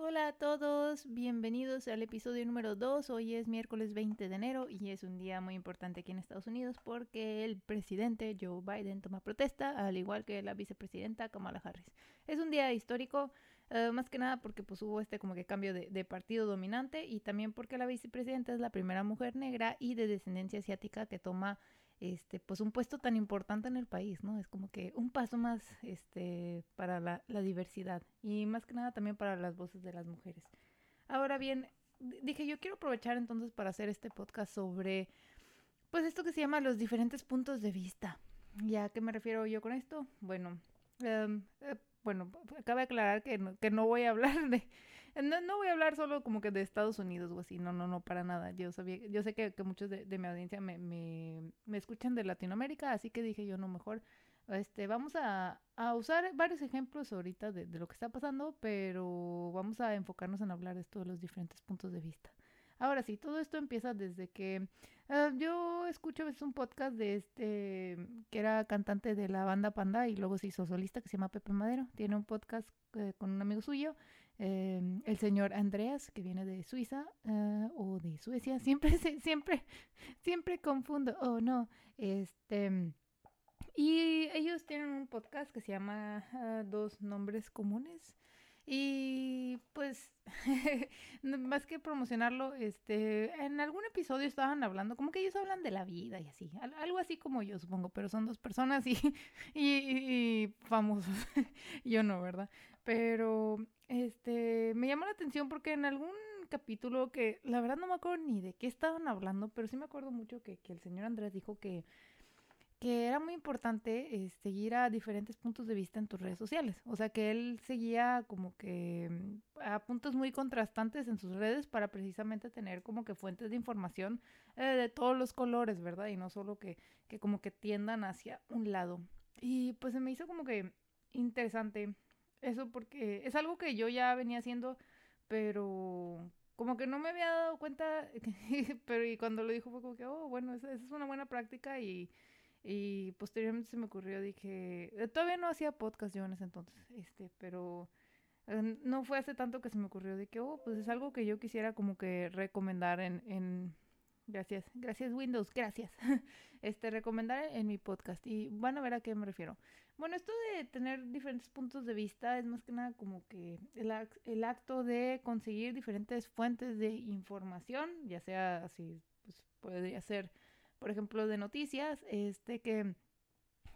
Hola a todos, bienvenidos al episodio número 2. Hoy es miércoles 20 de enero y es un día muy importante aquí en Estados Unidos porque el presidente Joe Biden toma protesta, al igual que la vicepresidenta Kamala Harris. Es un día histórico, eh, más que nada porque pues, hubo este como que cambio de, de, partido dominante y también porque la vicepresidenta es la primera mujer negra y de descendencia asiática que toma este, pues un puesto tan importante en el país, ¿no? Es como que un paso más, este, para la, la diversidad y más que nada también para las voces de las mujeres. Ahora bien, dije, yo quiero aprovechar entonces para hacer este podcast sobre, pues esto que se llama los diferentes puntos de vista. ¿Ya a qué me refiero yo con esto? Bueno, um, bueno, acaba de aclarar que no, que no voy a hablar de, no, no, voy a hablar solo como que de Estados Unidos o así, no, no, no, para nada. Yo sabía, yo sé que, que muchos de, de, mi audiencia me, me, me, escuchan de Latinoamérica, así que dije yo, no, mejor, este, vamos a, a usar varios ejemplos ahorita de, de, lo que está pasando, pero vamos a enfocarnos en hablar de todos los diferentes puntos de vista. Ahora sí, todo esto empieza desde que uh, yo escucho a veces un podcast de este que era cantante de la banda Panda y luego se hizo solista que se llama Pepe Madero. Tiene un podcast eh, con un amigo suyo, eh, el señor Andreas, que viene de Suiza uh, o de Suecia. Siempre, siempre, siempre confundo. Oh, no. Este. Y ellos tienen un podcast que se llama uh, Dos Nombres Comunes. Y pues, más que promocionarlo, este, en algún episodio estaban hablando, como que ellos hablan de la vida y así, algo así como yo supongo, pero son dos personas y, y, y famosos. yo no, ¿verdad? Pero, este, me llamó la atención porque en algún capítulo que la verdad no me acuerdo ni de qué estaban hablando, pero sí me acuerdo mucho que, que el señor Andrés dijo que que era muy importante eh, seguir a diferentes puntos de vista en tus redes sociales. O sea, que él seguía como que mm, a puntos muy contrastantes en sus redes para precisamente tener como que fuentes de información eh, de todos los colores, ¿verdad? Y no solo que, que como que tiendan hacia un lado. Y pues se me hizo como que interesante eso porque es algo que yo ya venía haciendo, pero como que no me había dado cuenta, pero y cuando lo dijo fue como que, oh, bueno, esa, esa es una buena práctica y y posteriormente se me ocurrió, dije, eh, todavía no hacía podcast yo en ese entonces, este, pero eh, no fue hace tanto que se me ocurrió de que, oh, pues es algo que yo quisiera como que recomendar en, en gracias, gracias Windows, gracias, este, recomendar en, en mi podcast y van a ver a qué me refiero. Bueno, esto de tener diferentes puntos de vista es más que nada como que el, el acto de conseguir diferentes fuentes de información, ya sea así, pues podría ser por ejemplo, de noticias, este, que,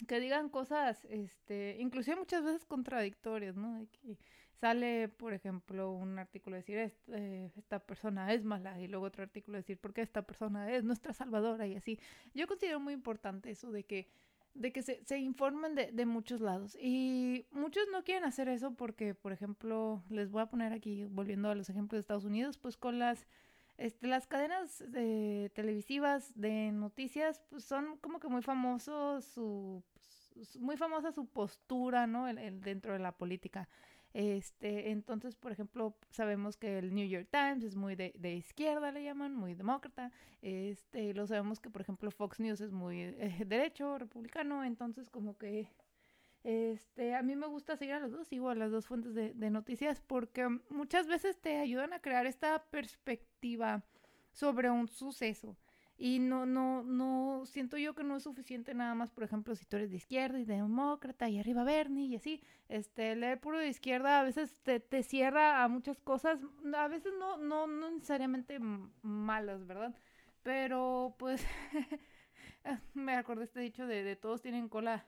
que digan cosas, este, inclusive muchas veces contradictorias, ¿no? De que sale, por ejemplo, un artículo decir, esta, eh, esta persona es mala, y luego otro artículo decir, porque esta persona es nuestra salvadora, y así. Yo considero muy importante eso de que de que se, se informen de, de, muchos lados. Y muchos no quieren hacer eso porque, por ejemplo, les voy a poner aquí, volviendo a los ejemplos de Estados Unidos, pues con las este, las cadenas eh, televisivas de noticias pues, son como que muy famosos su, muy famosa su postura, ¿no? El, el, dentro de la política. Este, entonces, por ejemplo, sabemos que el New York Times es muy de, izquierda, le llaman, muy demócrata. Este, lo sabemos que, por ejemplo, Fox News es muy eh, derecho, republicano. Entonces, como que este, a mí me gusta seguir a los dos, a las dos fuentes de, noticias porque muchas veces te ayudan a crear esta perspectiva sobre un suceso. Y no, no, no, siento yo que no es suficiente nada más, por ejemplo, si tú eres de izquierda y demócrata y arriba Bernie y así, este, leer puro de izquierda a veces te, te cierra a muchas cosas, a veces no, no, no necesariamente malas, ¿verdad? Pero pues me acordé este dicho de, de todos tienen cola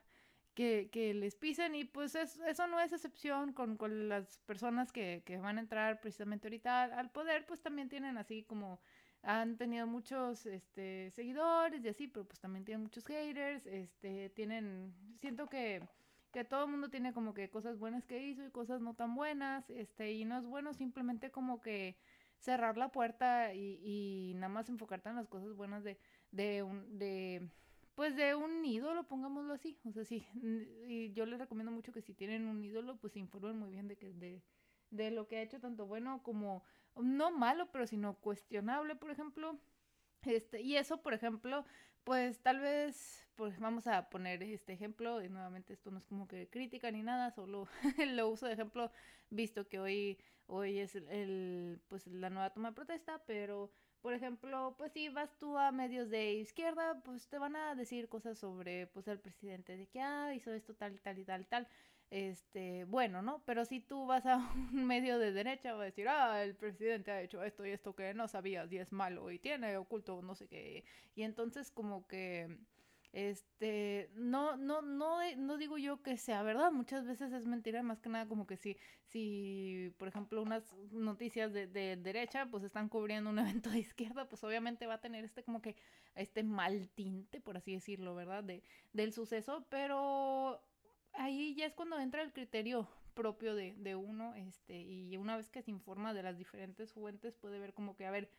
que, que les pisen y pues es, eso no es excepción con, con las personas que, que, van a entrar precisamente ahorita al, poder, pues también tienen así como han tenido muchos este, seguidores y así, pero pues también tienen muchos haters, este, tienen, siento que, que todo el mundo tiene como que cosas buenas que hizo y cosas no tan buenas, este, y no es bueno simplemente como que cerrar la puerta y, y nada más enfocarte en las cosas buenas de, de, un, de pues de un ídolo, pongámoslo así. O sea, sí, y yo les recomiendo mucho que si tienen un ídolo, pues se informen muy bien de que de, de lo que ha hecho tanto bueno como no malo, pero sino cuestionable, por ejemplo. Este, y eso, por ejemplo, pues tal vez, pues vamos a poner este ejemplo, y nuevamente esto no es como que crítica ni nada, solo lo uso de ejemplo, visto que hoy, hoy es el, pues la nueva toma de protesta, pero por ejemplo, pues si vas tú a medios de izquierda, pues te van a decir cosas sobre pues el presidente de que ah, hizo esto tal y tal y tal y tal este, bueno, ¿no? Pero si tú vas a un medio de derecha, va a decir, ah, el presidente ha hecho esto y esto que no sabías y es malo y tiene oculto no sé qué. Y entonces como que, este, no, no, no, no digo yo que sea verdad, muchas veces es mentira, más que nada como que si, si, por ejemplo, unas noticias de, de derecha, pues están cubriendo un evento de izquierda, pues obviamente va a tener este como que, este mal tinte, por así decirlo, ¿verdad? De, del suceso, pero ahí ya es cuando entra el criterio propio de, de, uno, este, y una vez que se informa de las diferentes fuentes puede ver como que, a ver,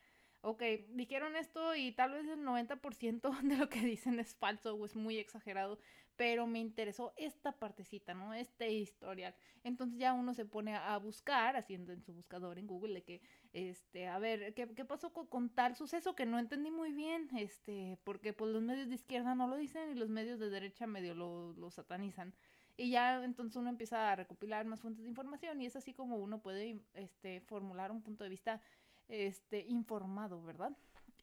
ok, dijeron esto y tal vez el 90% de lo que dicen es falso o es muy exagerado, pero me interesó esta partecita, ¿no? Este historial. Entonces ya uno se pone a buscar, haciendo en su buscador en Google, de que, este, a ver, ¿qué, qué pasó con, tal suceso que no entendí muy bien? Este, porque pues los medios de izquierda no lo dicen y los medios de derecha medio lo, lo satanizan. Y ya entonces uno empieza a recopilar más fuentes de información y es así como uno puede este, formular un punto de vista este, informado, ¿verdad?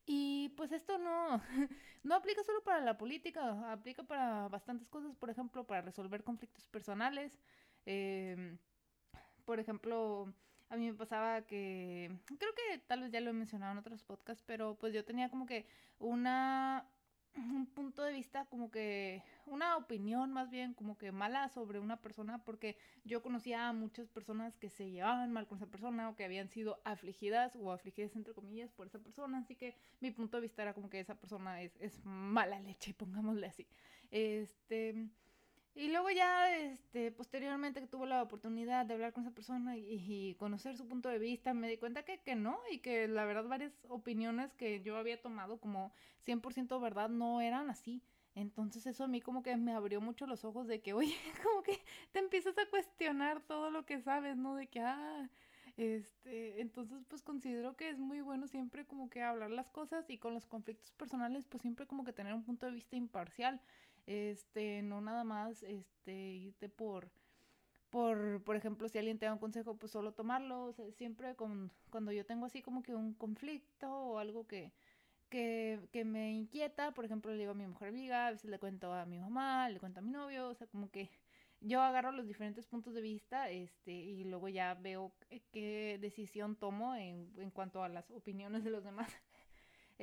Y pues esto no, no aplica solo para la política, aplica para bastantes cosas, por ejemplo, para resolver conflictos personales. Em, por ejemplo, a mí me pasaba que, creo que tal vez ya lo he mencionado en otros podcasts, pero pues yo tenía como que una un punto de vista como que una opinión más bien como que mala sobre una persona porque yo conocía a muchas personas que se llevaban mal con esa persona o que habían sido afligidas o afligidas entre comillas por esa persona. Así que mi punto de vista era como que esa persona es, es mala leche pongámosle así. Este y luego ya, este, posteriormente que tuve la oportunidad de hablar con esa persona y, conocer su punto de vista, me di cuenta que, que, no y que la verdad varias opiniones que yo había tomado como 100% verdad no eran así. Entonces eso a mí como que me abrió mucho los ojos de que, oye, como que te empiezas a cuestionar todo lo que sabes, ¿no? De que, ah, este, entonces pues considero que es muy bueno siempre como que hablar las cosas y con los conflictos personales pues siempre como que tener un punto de vista imparcial este, no nada más, este, irte por, por, por ejemplo, si alguien te da un consejo, pues solo tomarlo, o sea, siempre cuando yo tengo así como que un conflicto o algo que, que, que me inquieta, por ejemplo, le digo a mi mujer amiga, a veces le cuento a mi mamá, le cuento a mi novio, o sea, como que yo agarro los diferentes puntos de vista este y luego ya veo qué decisión tomo en, en cuanto a las opiniones de los demás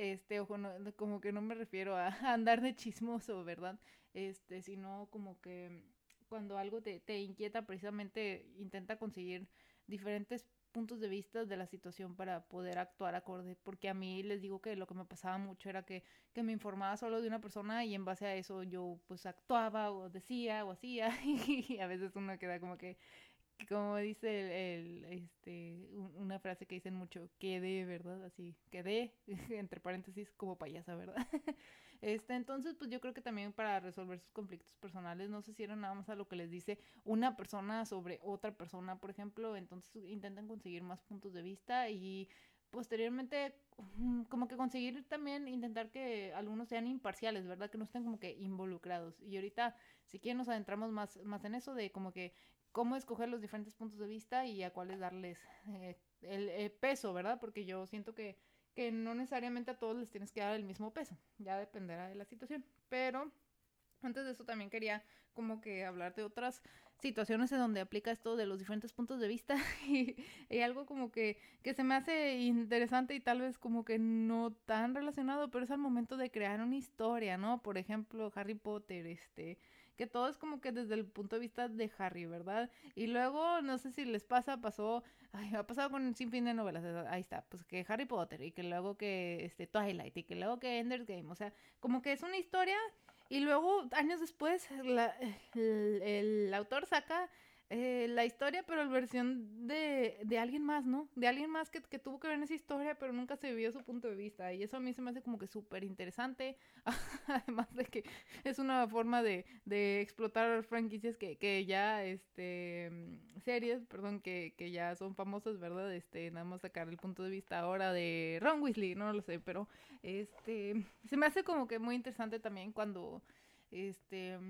este, ojo, no, como que no me refiero a, andar de chismoso, ¿verdad? Este, sino como que cuando algo te, te inquieta, precisamente intenta conseguir diferentes puntos de vista de la situación para poder actuar acorde, porque a mí les digo que lo que me pasaba mucho era que, que me informaba solo de una persona y en base a eso yo pues actuaba o decía o hacía y a veces uno queda como que como dice el, este, una frase que dicen mucho, quedé, ¿verdad? Así, quedé, entre paréntesis, como payasa, ¿verdad? Este, entonces, pues yo creo que también para resolver sus conflictos personales, no se cierran nada más a lo que les dice una persona sobre otra persona, por ejemplo, entonces intentan conseguir más puntos de vista y posteriormente como que conseguir también intentar que algunos sean imparciales, ¿verdad? Que no estén como que involucrados. Y ahorita, si quieren, nos adentramos más, más en eso de como que cómo escoger los diferentes puntos de vista y a cuáles darles eh, el, peso, ¿verdad? Porque yo siento que, que no necesariamente a todos les tienes que dar el mismo peso, ya dependerá de la situación. Pero antes de eso también quería como que hablar de otras situaciones en donde aplica esto de los diferentes puntos de vista y, y, algo como que, que se me hace interesante y tal vez como que no tan relacionado, pero es al momento de crear una historia, ¿no? Por ejemplo, Harry Potter, este, que todo es como que desde el punto de vista de Harry, ¿verdad? Y luego, no sé si les pasa, pasó, ha pasado con un sinfín de novelas, ahí está, pues que Harry Potter y que luego que este Twilight y que luego que Ender's Game, o sea, como que es una historia y luego años después el autor saca eh, la historia, pero la versión de, de alguien más, ¿no? De alguien más que, que, tuvo que ver en esa historia, pero nunca se vio su punto de vista. Y eso a mí se me hace como que súper interesante. Además de que es una forma de, de explotar franquicias que, que ya, este, series, perdón, que, que ya son famosas, ¿verdad? Este, nada más sacar el punto de vista ahora de Ron Weasley, no lo sé, pero, este, se me hace como que muy interesante también cuando, este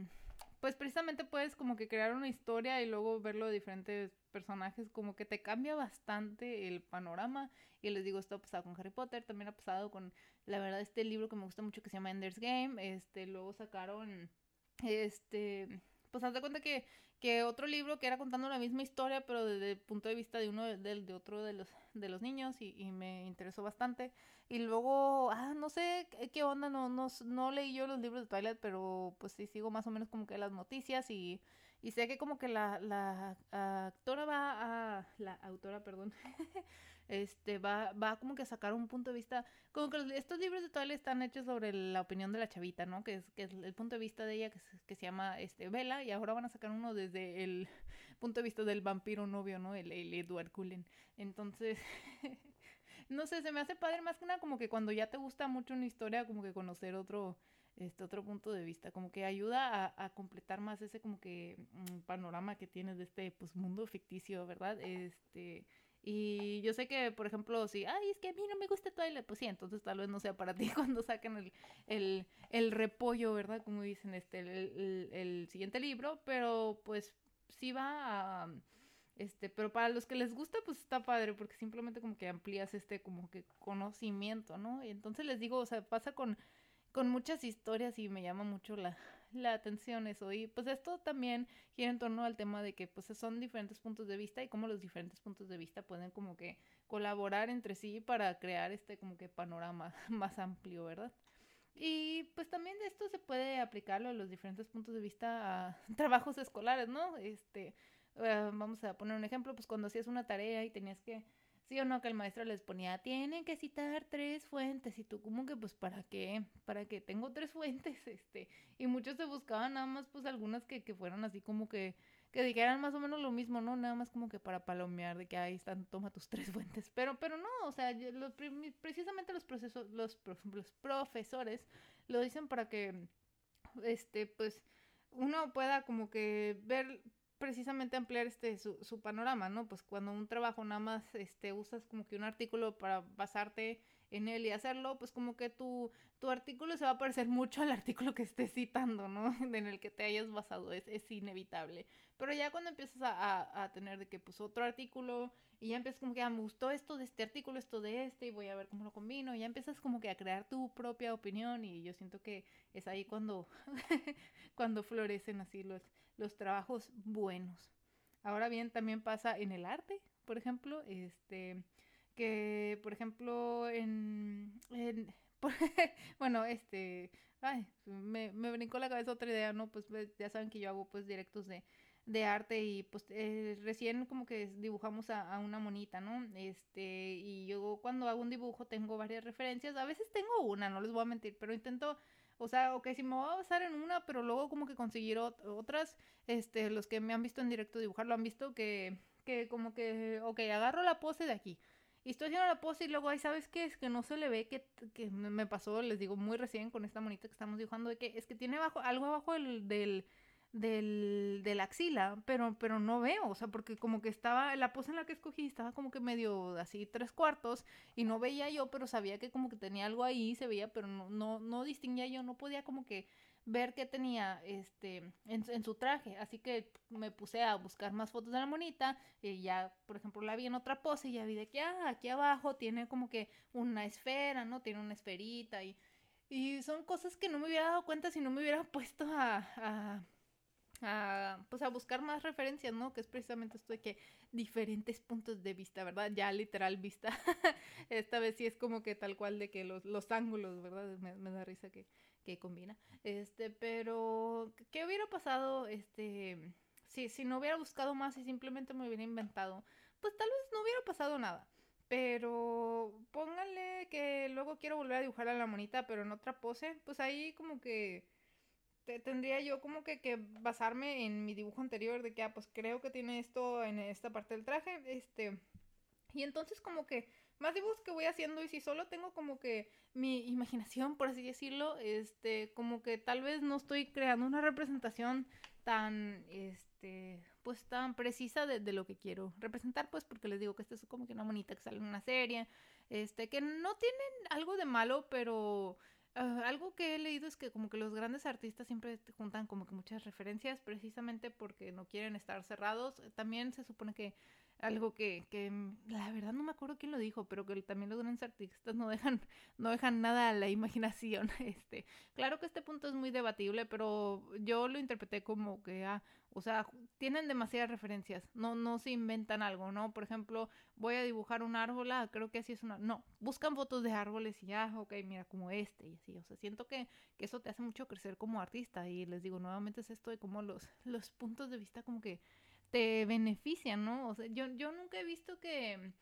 pues precisamente puedes como que crear una historia y luego verlo de diferentes personajes, como que te cambia bastante el panorama. Y les digo, esto ha pasado con Harry Potter, también ha pasado con, la verdad, este libro que me gusta mucho que se llama Ender's Game. Este, luego sacaron, este, pues haz de cuenta que, que otro libro que era contando la misma historia, pero desde el punto de vista de uno de, de otro de los, de los niños, y, me interesó bastante. Y luego, ah, no sé qué onda, no, no, no leí yo los libros de Twilight, pero pues sí sigo más o menos como que las noticias y, y sé que como que la, la actora va a, la autora, perdón, este, va, va como que a sacar un punto de vista, como que estos libros de Twilight están hechos sobre la opinión de la chavita, ¿no? Que es, que el punto de vista de ella que, se llama este, Bella, y ahora van a sacar uno desde el punto de vista del vampiro novio, ¿no? El, Edward Cullen. Entonces, no sé, se me hace padre más que nada como que cuando ya te gusta mucho una historia, como que conocer otro este otro punto de vista, como que ayuda a, completar más ese como que mmm, panorama que tienes de este pues mundo ficticio, ¿verdad? Este y yo sé que, por ejemplo, si, ay, es que a mí no me gusta Twilight, pues sí, entonces tal vez no sea para ti cuando saquen el, el, el repollo, ¿verdad? Como dicen, este, el, el, siguiente libro, pero pues sí va a... Este, pero para los que les gusta, pues está padre, porque simplemente como que amplías este como que conocimiento, ¿no? Y entonces les digo, o sea, pasa con, con muchas historias y me llama mucho la, la atención eso. Y pues esto también gira en torno al tema de que pues son diferentes puntos de vista y cómo los diferentes puntos de vista pueden como que colaborar entre sí para crear este como que panorama más amplio, ¿verdad? Y pues también de esto se puede aplicarlo a los diferentes puntos de vista a trabajos escolares, ¿no? Este, uh, vamos a poner un ejemplo, pues cuando hacías una tarea y tenías que sí o no que el maestro les ponía, tienen que citar tres fuentes y tú como que pues para qué, para qué tengo tres fuentes, este, y muchos se buscaban nada más pues algunas que, que fueran así como que, que dijeran más o menos lo mismo, ¿no? Nada más como que para palomear de que ahí están, toma tus tres fuentes, pero, pero no, o sea, los, precisamente los procesos, los, los profesores lo dicen para que, este, pues, uno pueda como que ver precisamente ampliar este su, panorama, ¿no? Pues cuando un trabajo nada más este usas como que un artículo para basarte en él y hacerlo, pues como que tu, tu artículo se va a parecer mucho al artículo que estés citando, ¿no? en el que te hayas basado, es, es inevitable. Pero ya cuando empiezas a, a, a, tener de que pues otro artículo y ya empiezas como que, ah, me gustó esto de este artículo, esto de este y voy a ver cómo lo combino, y ya empiezas como que a crear tu propia opinión y yo siento que es ahí cuando, cuando florecen así los, los trabajos buenos. Ahora bien, también pasa en el arte, por ejemplo, este que por ejemplo en, en bueno, este, ay, me, me brincó la cabeza otra idea, ¿no? Pues ya saben que yo hago pues directos de, de arte y pues eh, recién como que dibujamos a, a, una monita, ¿no? Este, y yo cuando hago un dibujo tengo varias referencias, a veces tengo una, no les voy a mentir, pero intento o sea, ok, si me voy a basar en una, pero luego como que conseguir otras, este, los que me han visto en directo dibujar lo han visto que, que como que, ok, agarro la pose de aquí. Y estoy haciendo la pose y luego ahí, ¿sabes qué? Es que no se le ve que, que me pasó, les digo, muy recién con esta monita que estamos dibujando, de que es que tiene abajo, algo abajo del, del del, de la axila, pero, pero no veo, o sea, porque como que estaba, la pose en la que escogí estaba como que medio así tres cuartos y no veía yo, pero sabía que como que tenía algo ahí, se veía, pero no, no, no distinguía yo, no podía como que ver qué tenía este en, en, su traje, así que me puse a buscar más fotos de la monita y ya, por ejemplo, la vi en otra pose y ya vi de que, ah, aquí abajo tiene como que una esfera, ¿no? Tiene una esferita y, y son cosas que no me hubiera dado cuenta si no me hubiera puesto a a, pues a buscar más referencias, ¿no? Que es precisamente esto de que diferentes puntos de vista, ¿verdad? Ya literal vista. Esta vez sí es como que tal cual de que los, los ángulos, ¿verdad? Me, me, da risa que, que combina. Este, pero, ¿qué hubiera pasado, este, si, si no hubiera buscado más y simplemente me hubiera inventado? Pues tal vez no hubiera pasado nada. Pero pónganle que luego quiero volver a dibujar a la monita, pero en otra pose, pues ahí como que tendría yo como que, que, basarme en mi dibujo anterior de que, ah, pues creo que tiene esto en esta parte del traje, este, y entonces como que más dibujos que voy haciendo y si solo tengo como que mi imaginación, por así decirlo, este, como que tal vez no estoy creando una representación tan, este, pues tan precisa de, lo que quiero representar, pues porque les digo que esta es como que una bonita que sale en una serie, este, que no tienen algo de malo, pero uh, algo que he leído es que como que los grandes artistas siempre juntan como que muchas referencias precisamente porque no quieren estar cerrados. También se supone que algo que, que la verdad no me acuerdo quién lo dijo, pero que también los grandes artistas no dejan, no dejan nada a la imaginación. Este, claro que este punto es muy debatible, pero yo lo interpreté como que, ah, o sea, tienen demasiadas referencias, no, no se inventan algo, ¿no? Por ejemplo, voy a dibujar un árbol, ah, creo que así es una, no, buscan fotos de árboles y ya, ok, mira, como este y así, o sea, siento que, que eso te hace mucho crecer como artista y les digo, nuevamente es esto de como los, los puntos de vista como que te benefician, ¿no? O sea, yo, yo nunca he visto que,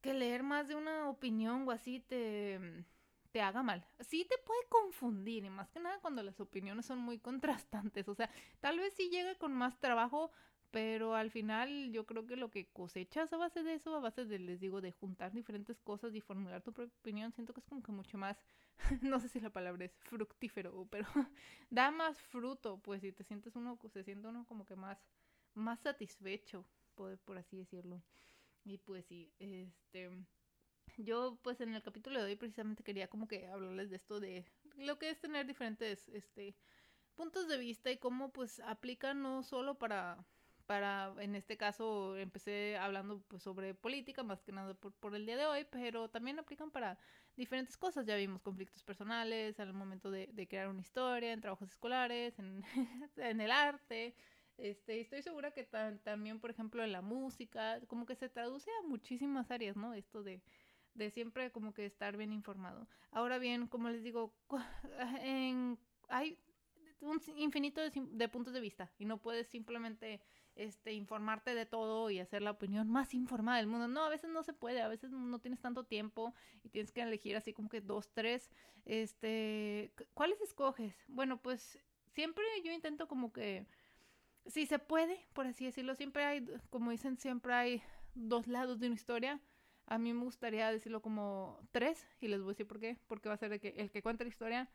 que leer más de una opinión o así te, te haga mal. Sí te puede confundir, y más que nada cuando las opiniones son muy contrastantes. O sea, tal vez sí llega con más trabajo, pero al final yo creo que lo que cosechas a base de eso, a base de, les digo, de juntar diferentes cosas y formular tu propia opinión, siento que es como que mucho más, no sé si la palabra es fructífero, pero da más fruto, pues si te sientes uno, se siente uno como que más más satisfecho, por, así decirlo. Y pues sí, este yo pues en el capítulo de hoy precisamente quería como que hablarles de esto de lo que es tener diferentes este puntos de vista y cómo pues aplican no solo para para en este caso empecé hablando pues sobre política más que nada por, por el día de hoy pero también aplican para diferentes cosas ya vimos conflictos personales al momento de, crear una historia en trabajos escolares en el arte este, estoy segura que también, por ejemplo, en la música, como que se traduce a muchísimas áreas, ¿no? Esto de, de siempre como que estar bien informado. Ahora bien, como les digo, en, hay un infinito de, puntos de vista y no puedes simplemente este, informarte de todo y hacer la opinión más informada del mundo. No, a veces no se puede, a veces no tienes tanto tiempo y tienes que elegir así como que dos, tres. Este, ¿cuáles escoges? Bueno, pues siempre yo intento como que si se puede, por así decirlo, siempre hay, como dicen, siempre hay dos lados de una historia. A mí me gustaría decirlo como tres, y les voy a decir por qué. Porque va a ser el que, el que cuenta la historia,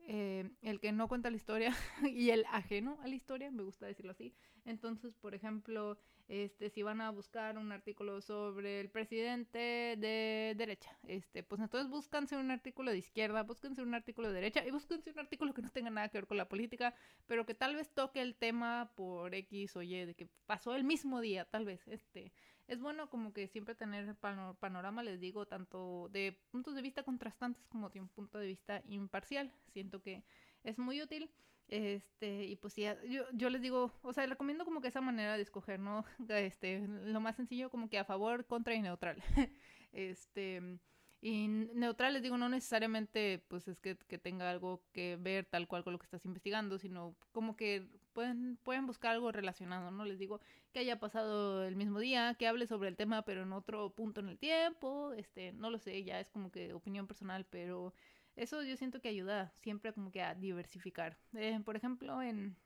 eh, el que no cuenta la historia y el ajeno a la historia, me gusta decirlo así. Entonces, por ejemplo, este, si van a buscar un artículo sobre el presidente de derecha, este, pues entonces búscanse un artículo de izquierda, búsquense un artículo de derecha y búsquense un artículo que no tenga nada que ver con la política, pero que tal vez toque el tema por X o Y, de que pasó el mismo día, tal vez, este, es bueno como que siempre tener panorama, les digo, tanto de puntos de vista contrastantes como de un punto de vista imparcial, siento que es muy útil. Este, y pues sí, yo, yo les digo, o sea, recomiendo como que esa manera de escoger, ¿no? Este, lo más sencillo como que a favor, contra y neutral. este, y neutral les digo, no necesariamente pues es que, que, tenga algo que ver tal cual con lo que estás investigando, sino como que pueden, pueden buscar algo relacionado, ¿no? Les digo que haya pasado el mismo día, que hable sobre el tema, pero en otro punto en el tiempo, este, no lo sé, ya es como que opinión personal, pero eso yo siento que ayuda siempre como que a diversificar. Eh, por ejemplo, en,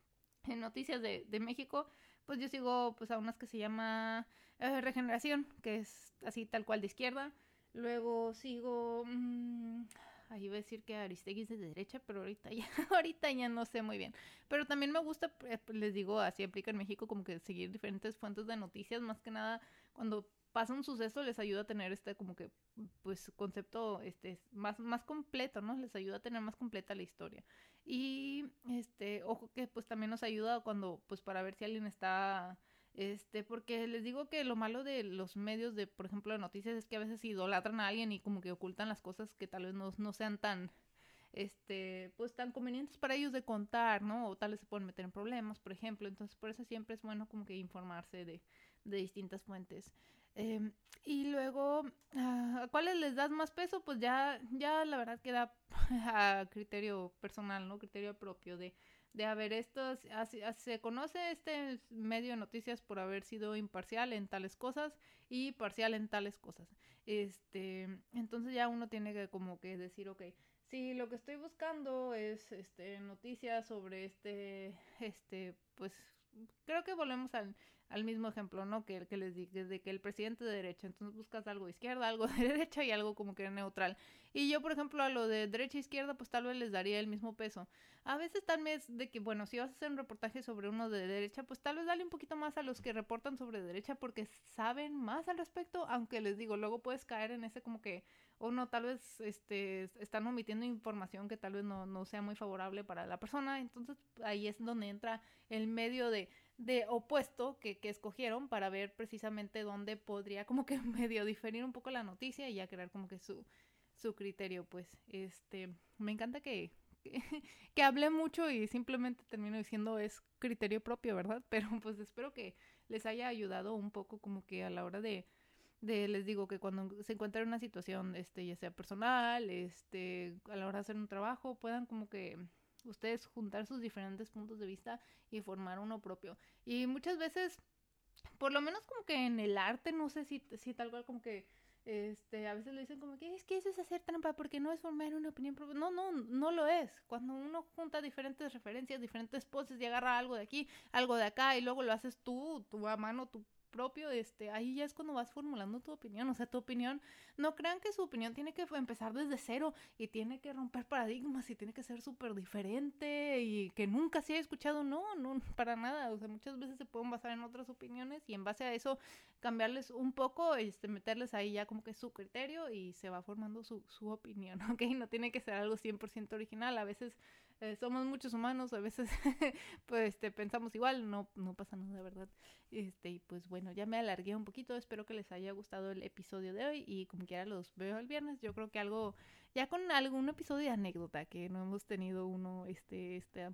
en Noticias de, de, México, pues yo sigo pues a unas que se llama eh, Regeneración, que es así tal cual de izquierda. Luego sigo... Mmm, ahí iba a decir que Aristegui es de derecha, pero ahorita ya, ahorita ya no sé muy bien. Pero también me gusta, eh, les digo, así aplica en México, como que seguir diferentes fuentes de noticias, más que nada cuando pasa un suceso les ayuda a tener este como que pues concepto este más más completo no les ayuda a tener más completa la historia y este ojo que pues también nos ayuda cuando pues para ver si alguien está este porque les digo que lo malo de los medios de por ejemplo de noticias es que a veces idolatran a alguien y como que ocultan las cosas que tal vez no, no sean tan este, pues tan convenientes para ellos de contar, ¿no? O tal vez se pueden meter en problemas, por ejemplo. Entonces, por eso siempre es bueno como que informarse de, de distintas fuentes. Em, y luego, ah, ¿a cuáles les das más peso? Pues ya, ya la verdad queda a criterio personal, ¿no? Criterio propio de, de haber estos, se conoce este medio de noticias por haber sido imparcial en tales cosas y parcial en tales cosas. Este, entonces ya uno tiene que como que decir, ok, Sí, lo que estoy buscando es este noticias sobre este este pues creo que volvemos al, al mismo ejemplo, ¿no? Que, que les dije, de que el presidente de derecha, entonces buscas algo de izquierda, algo de derecha y algo como que neutral. Y yo, por ejemplo, a lo de derecha e izquierda, pues tal vez les daría el mismo peso. A veces tal vez de que, bueno, si vas a hacer un reportaje sobre uno de derecha, pues tal vez dale un poquito más a los que reportan sobre derecha porque saben más al respecto, aunque les digo, luego puedes caer en ese como que, o no, tal vez este, están omitiendo información que tal vez no, no sea muy favorable para la persona. Entonces ahí es donde entra el medio de de opuesto que, que, escogieron para ver precisamente dónde podría como que medio diferir un poco la noticia y ya crear como que su, su criterio, pues, este, me encanta que, que, que hablé mucho y simplemente termino diciendo es criterio propio, ¿verdad? Pero pues espero que les haya ayudado un poco como que a la hora de, de les digo que cuando se encuentran en una situación, este, ya sea personal, este, a la hora de hacer un trabajo, puedan como que ustedes juntar sus diferentes puntos de vista y formar uno propio. Y muchas veces, por lo menos como que en el arte, no sé si, si tal cual como que este, a veces le dicen como que es que eso es hacer trampa porque no es formar una opinión propia. No, no, no lo es. Cuando uno junta diferentes referencias, diferentes poses y agarra algo de aquí, algo de acá y luego lo haces tú, tu a mano, tu propio, este, ahí ya es cuando vas formulando tu opinión, o sea, tu opinión, no crean que su opinión tiene que empezar desde cero y tiene que romper paradigmas y tiene que ser súper diferente y que nunca se haya escuchado, no, no, para nada, o sea, muchas veces se pueden basar en otras opiniones y en base a eso cambiarles un poco, este, meterles ahí ya como que su criterio y se va formando su, su opinión, ¿ok? No tiene que ser algo 100% original, a veces eh, somos muchos humanos, a veces pues este, pensamos igual, no, no pasa nada, ¿verdad? Este, y pues bueno, ya me alargué un poquito, espero que les haya gustado el episodio de hoy y como quiera los veo el viernes, yo creo que algo, ya con algún episodio de anécdota, que no hemos tenido uno, este, este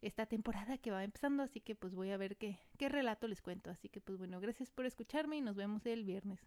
esta temporada que va empezando, así que pues voy a ver qué, qué relato les cuento. Así que pues bueno, gracias por escucharme y nos vemos el viernes.